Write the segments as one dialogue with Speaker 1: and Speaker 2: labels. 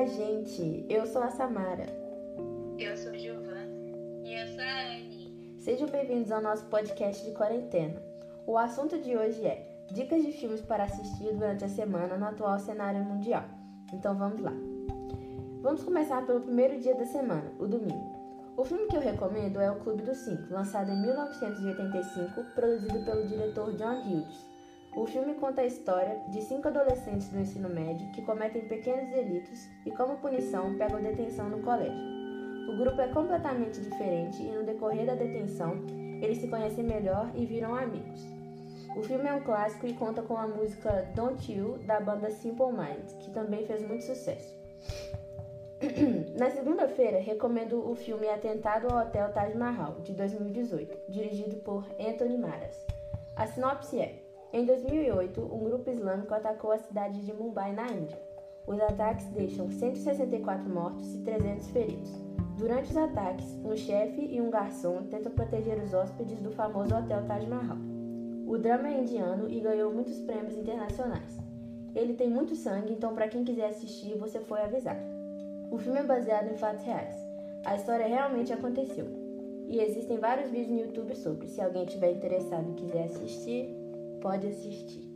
Speaker 1: Olá, gente! Eu sou a Samara.
Speaker 2: Eu sou Giovana. E eu sou a Anne.
Speaker 1: Sejam bem-vindos ao nosso podcast de quarentena. O assunto de hoje é dicas de filmes para assistir durante a semana no atual cenário mundial. Então vamos lá. Vamos começar pelo primeiro dia da semana, o domingo. O filme que eu recomendo é O Clube dos Cinco, lançado em 1985, produzido pelo diretor John Hughes. O filme conta a história de cinco adolescentes do ensino médio que cometem pequenos delitos e, como punição, pegam detenção no colégio. O grupo é completamente diferente e, no decorrer da detenção, eles se conhecem melhor e viram amigos. O filme é um clássico e conta com a música Don't You da banda Simple Minds, que também fez muito sucesso. Na segunda-feira, recomendo o filme Atentado ao Hotel Taj Mahal, de 2018, dirigido por Anthony Maras. A sinopse é: em 2008, um grupo islâmico atacou a cidade de Mumbai, na Índia. Os ataques deixam 164 mortos e 300 feridos. Durante os ataques, um chefe e um garçom tentam proteger os hóspedes do famoso Hotel Taj Mahal. O drama é indiano e ganhou muitos prêmios internacionais. Ele tem muito sangue, então para quem quiser assistir, você foi avisado. O filme é baseado em fatos reais. A história realmente aconteceu. E existem vários vídeos no YouTube sobre. Se alguém tiver interessado e quiser assistir, pode assistir.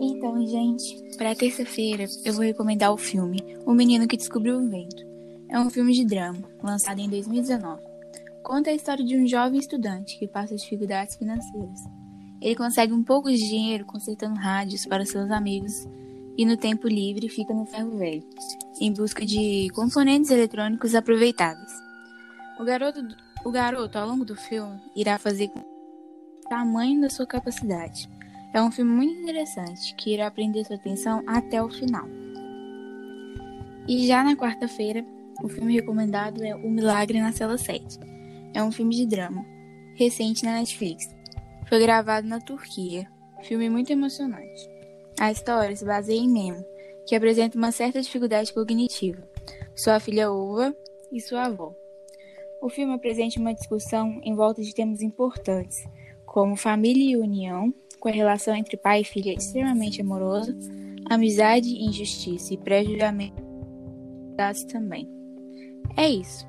Speaker 3: Então, gente, para terça-feira eu vou recomendar o filme O Menino que Descobriu o Vento. É um filme de drama, lançado em 2019. Conta a história de um jovem estudante que passa dificuldades financeiras. Ele consegue um pouco de dinheiro consertando rádios para seus amigos e no tempo livre fica no ferro velho, em busca de componentes eletrônicos aproveitáveis. O garoto, o garoto, ao longo do filme, irá fazer o tamanho da sua capacidade. É um filme muito interessante que irá prender sua atenção até o final. E já na quarta-feira, o filme recomendado é O Milagre na Cela 7. É um filme de drama, recente na Netflix. Foi gravado na Turquia. Filme muito emocionante. A história se baseia em Memo, que apresenta uma certa dificuldade cognitiva, sua filha Uva e sua avó. O filme apresenta uma discussão em volta de temas importantes, como família e união, com a relação entre pai e filha extremamente amorosa, amizade, injustiça e pré-julgamento também. É isso.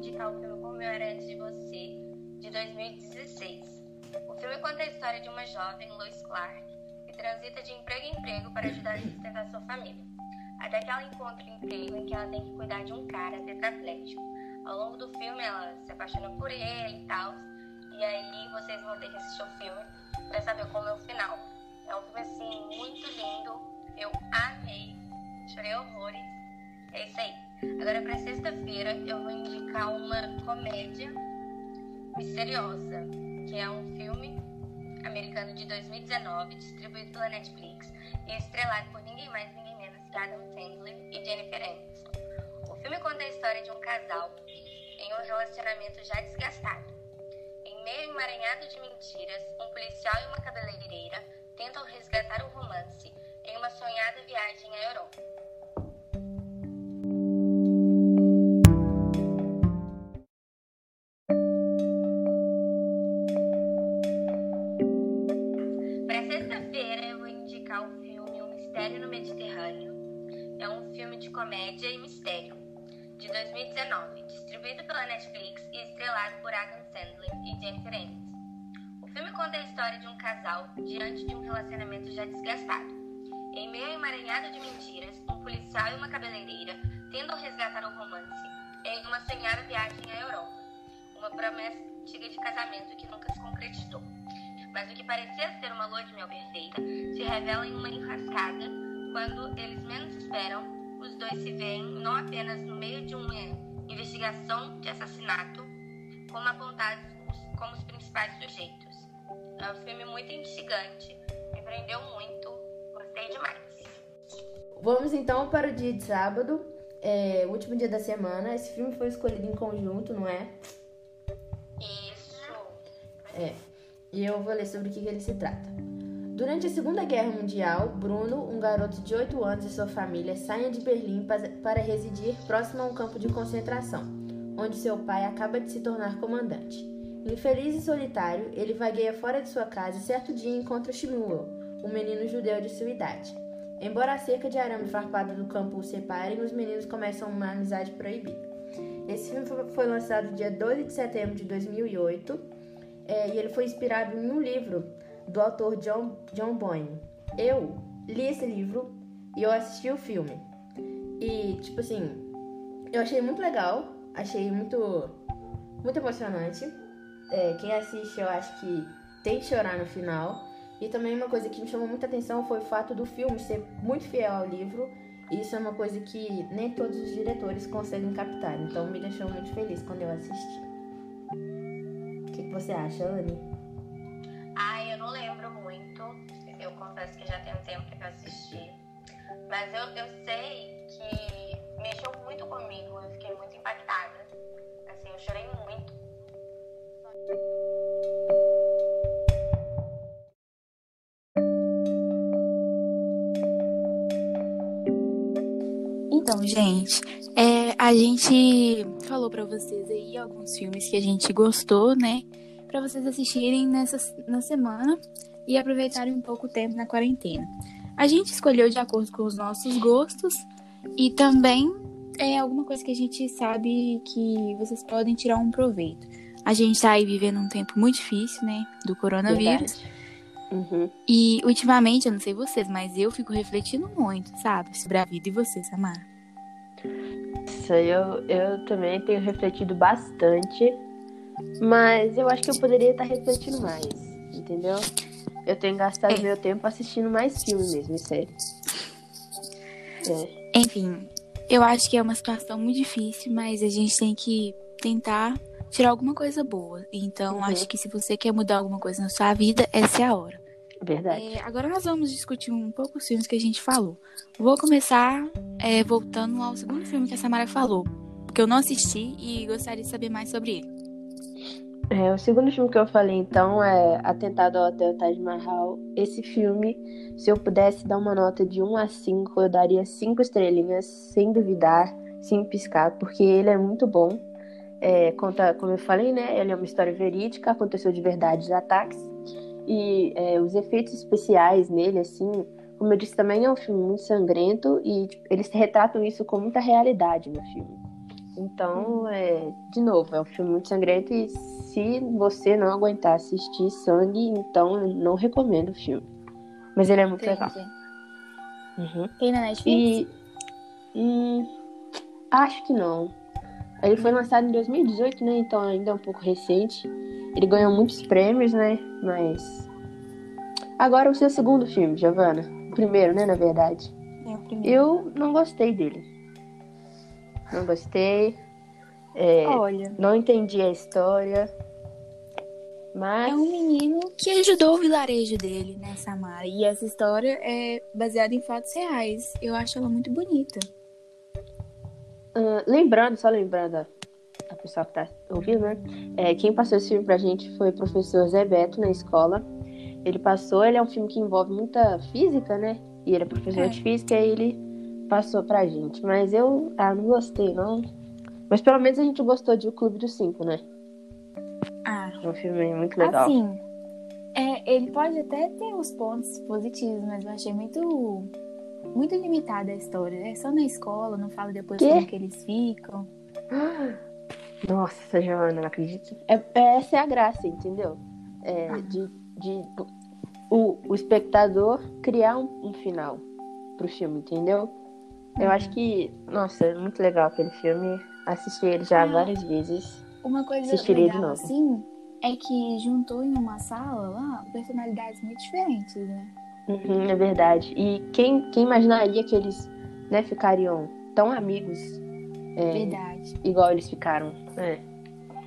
Speaker 2: Indicar o filme Como Eu Era Antes de Você, de 2016. O filme conta a história de uma jovem, Lois Clark, que transita de emprego em emprego para ajudar a sustentar sua família. Até que ela encontra um emprego em que ela tem que cuidar de um cara tetraplégico. Ao longo do filme, ela se apaixona por ele e tal. E aí vocês vão ter que assistir o filme para saber como é o final. É um filme assim muito lindo. Eu amei. Chorei horrores. É isso aí. Agora, para sexta-feira, eu vou indicar uma comédia misteriosa, que é um filme americano de 2019, distribuído pela Netflix e estrelado por ninguém mais, ninguém menos que Adam Sandler e Jennifer Aniston. O filme conta a história de um casal em um relacionamento já desgastado. Em meio emaranhado de mentiras, um policial e uma cabeleireira tentam resgatar o romance em uma sonhada viagem à Europa. Mistério no Mediterrâneo é um filme de comédia e mistério de 2019, distribuído pela Netflix e estrelado por Adam Sandler e Jennifer Aniston. O filme conta a história de um casal diante de um relacionamento já desgastado. Em meio a emaranhado de mentiras, um policial e uma cabeleireira tentam resgatar o romance em uma sonhada viagem à Europa, uma promessa antiga de casamento que nunca se concretizou mas o que parecia ser uma lua de mel perfeita se revela em uma enrascada quando eles menos esperam. Os dois se veem não apenas no meio de uma investigação de assassinato, como apontados como os principais sujeitos. É um filme muito instigante, me prendeu muito, gostei demais.
Speaker 1: Vamos então para o dia de sábado, é, o último dia da semana. Esse filme foi escolhido em conjunto, não é?
Speaker 2: Isso.
Speaker 1: É.
Speaker 4: E eu vou ler sobre o que, ele se trata. Durante a Segunda Guerra Mundial, Bruno, um garoto de 8 anos e sua família saem de Berlim para residir próximo a um campo de concentração, onde seu pai acaba de se tornar comandante. Infeliz e solitário, ele vagueia fora de sua casa e certo dia encontra Shmuel, um menino judeu de sua idade. Embora a cerca de arame farpada do campo os separem, os meninos começam uma amizade proibida. Esse filme foi lançado dia 12 de setembro de 2008 é, e ele foi inspirado em um livro do autor John, John Boyne. Eu li esse livro e eu assisti o filme. E, tipo assim, eu achei muito legal, achei muito, muito emocionante. É, quem assiste, eu acho que tem que chorar no final. E também uma coisa que me chamou muita atenção foi o fato do filme ser muito fiel ao livro. E isso é uma coisa que nem todos os diretores conseguem captar. Então me deixou muito feliz quando eu assisti. O que, que você acha, Anne?
Speaker 2: Ai, eu não lembro muito. Eu confesso que já tem um tempo que eu assisti. Mas eu, eu sei que mexeu muito comigo. Eu fiquei muito impactada. Assim, eu chorei muito.
Speaker 3: Então, gente, é, a gente falou para vocês aí alguns filmes que a gente gostou, né? Para vocês assistirem nessa na semana e aproveitarem um pouco o tempo na quarentena. A gente escolheu de acordo com os nossos gostos e também é alguma coisa que a gente sabe que vocês podem tirar um proveito. A gente tá aí vivendo um tempo muito difícil, né? Do coronavírus.
Speaker 4: Uhum.
Speaker 3: E ultimamente, eu não sei vocês, mas eu fico refletindo muito, sabe? Sobre a vida e você, Samara.
Speaker 1: Isso, eu, eu também tenho refletido bastante, mas eu acho que eu poderia estar refletindo mais, entendeu? Eu tenho gastado
Speaker 3: É.
Speaker 1: meu tempo assistindo mais filmes mesmo, sério. É.
Speaker 3: Enfim, eu acho que é uma situação muito difícil, mas a gente tem que tentar tirar alguma coisa boa. Então,
Speaker 1: Uhum.
Speaker 3: acho que se você quer mudar alguma coisa na sua vida, essa é a hora.
Speaker 1: Verdade.
Speaker 3: É, agora nós vamos discutir um pouco os filmes que a gente falou. Vou começar é, voltando ao segundo filme que a Samara falou, porque eu não assisti e gostaria de saber mais sobre ele.
Speaker 1: É, o segundo filme que eu falei, então, é Atentado ao Hotel Taj Mahal. Esse filme, se eu pudesse dar uma nota de 1 a 5, eu daria 5 estrelinhas, sem duvidar, sem piscar, porque ele é muito bom. É, conta, como eu falei, né? Ele é uma história verídica, aconteceu de verdade os ataques. E é, os efeitos especiais nele, assim, como eu disse, também é um filme muito sangrento e tipo, eles retratam isso com muita realidade no filme. Então, é, de novo, é um filme muito sangrento e se você não aguentar assistir sangue, então eu não recomendo o filme. Mas ele é muito legal. Uhum.
Speaker 3: Tem na Netflix?
Speaker 1: E. hum, acho que não. Ele foi lançado em 2018, né? Então ainda é um pouco recente. Ele ganhou muitos prêmios, né? Mas. Agora o seu segundo filme, Giovanna. O primeiro, né? Na verdade.
Speaker 3: É o primeiro.
Speaker 1: Eu não gostei dele. Não gostei. É,
Speaker 3: Olha,
Speaker 1: não entendi a história. Mas.
Speaker 3: é um menino que ajudou o vilarejo dele, né, Samara? E essa história é baseada em fatos reais. Eu acho ela muito bonita.
Speaker 1: Ah, lembrando, só lembrando a, a pessoa que tá ouvindo, né? É, quem passou esse filme pra gente foi o professor Zé Beto na escola. Ele passou, ele é um filme que envolve muita física, né? E ele é professor
Speaker 3: É.
Speaker 1: de física e ele passou pra gente. Mas eu ah, não gostei, não. Mas pelo menos a gente gostou de O Clube dos Cinco, né?
Speaker 3: Ah,
Speaker 1: É um filme muito legal.
Speaker 3: Assim, é, ele pode até ter os pontos positivos, mas eu achei muito muito limitada a história. É só na escola, não fala depois
Speaker 1: Quê?
Speaker 3: como que eles ficam.
Speaker 1: Nossa, Joana, não acredito. É, é- essa é a graça, entendeu? É,
Speaker 3: Ah.
Speaker 1: de, de o, o espectador criar um, um final pro filme, entendeu? Eu
Speaker 3: Uhum.
Speaker 1: acho que, nossa, é muito legal aquele filme. Assisti ele já
Speaker 3: Ah.
Speaker 1: várias vezes.
Speaker 3: Uma coisa
Speaker 1: Assistiria de
Speaker 3: legal,
Speaker 1: novo.
Speaker 3: assim, é que juntou em uma sala lá personalidades muito diferentes, né?
Speaker 1: Uhum, é verdade. E quem, quem imaginaria que eles né, ficariam tão amigos é,
Speaker 3: Verdade.
Speaker 1: igual eles ficaram? É,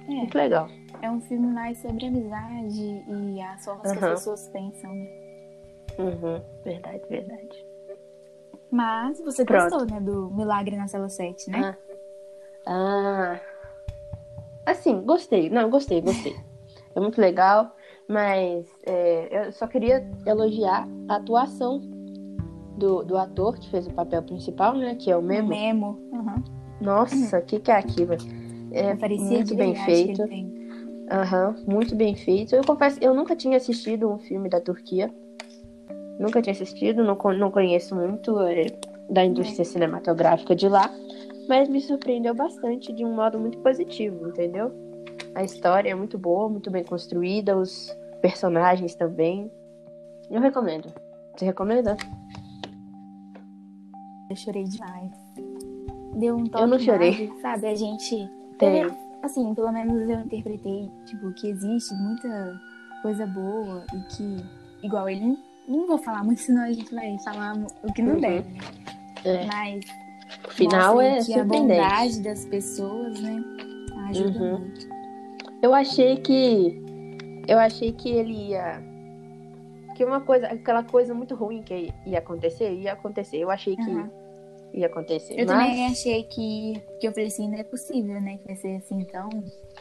Speaker 3: É,
Speaker 1: muito legal.
Speaker 3: é um filme mais sobre amizade e as formas que
Speaker 1: Aham.
Speaker 3: as pessoas pensam, né?
Speaker 1: Uhum, verdade, verdade.
Speaker 3: Mas você
Speaker 1: Pronto.
Speaker 3: gostou, né, do Milagre na Cela 7, né?
Speaker 1: Ah. Ah. Assim, gostei. Não, gostei, gostei. É muito legal. Mas é, eu só queria elogiar a atuação do, do ator que fez o papel principal, né? Que é o Memo.
Speaker 3: Memo. Uhum.
Speaker 1: Nossa, o que, que é aquilo? É muito bem feito. Aham, muito bem feito. Eu confesso, eu nunca tinha assistido um filme da Turquia. Nunca tinha assistido, não, não conheço muito é, da indústria cinematográfica de lá. Mas me surpreendeu bastante de um modo muito positivo, entendeu? A história é muito boa, muito bem construída, os personagens também. Eu recomendo. Você recomenda?
Speaker 3: Eu chorei demais. Deu um toque
Speaker 1: Eu não chorei.
Speaker 3: sabe? A gente
Speaker 1: Tem.
Speaker 3: assim, pelo menos eu interpretei, tipo, que existe muita coisa boa e que, igual ele, não vou falar muito, senão a gente vai falar o que não
Speaker 1: Uhum.
Speaker 3: deve?
Speaker 1: É.
Speaker 3: Mas
Speaker 1: O final é
Speaker 3: que a bondade das pessoas, né, ajuda
Speaker 1: Uhum.
Speaker 3: muito.
Speaker 1: Eu achei que. Eu achei que ele ia. Que uma coisa. Aquela coisa muito ruim que ia acontecer, ia acontecer. Eu achei que
Speaker 3: Aham.
Speaker 1: ia acontecer.
Speaker 3: Eu
Speaker 1: mas,
Speaker 3: também achei que, que eu falei assim, não é possível, né, que vai ser assim, então...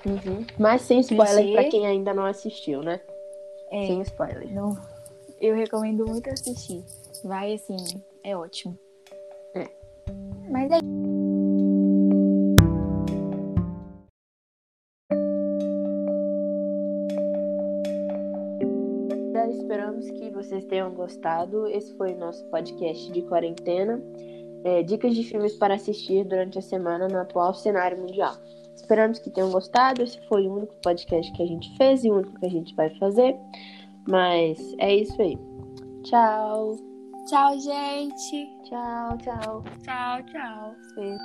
Speaker 1: Uhum. mas sem spoiler pra quem ainda não assistiu, né?
Speaker 3: É,
Speaker 1: Sem spoiler.
Speaker 3: não, eu recomendo muito assistir. Vai, assim, é ótimo.
Speaker 1: É.
Speaker 3: Mas é
Speaker 1: Esperamos que vocês tenham gostado. Esse foi o nosso podcast de quarentena. É, dicas de filmes para assistir durante a semana no atual cenário mundial. Esperamos que tenham gostado. Esse foi o único podcast que a gente fez e o único que a gente vai fazer. Mas é isso aí. Tchau.
Speaker 3: Tchau, gente.
Speaker 1: Tchau, tchau.
Speaker 3: Tchau, tchau. Beijo.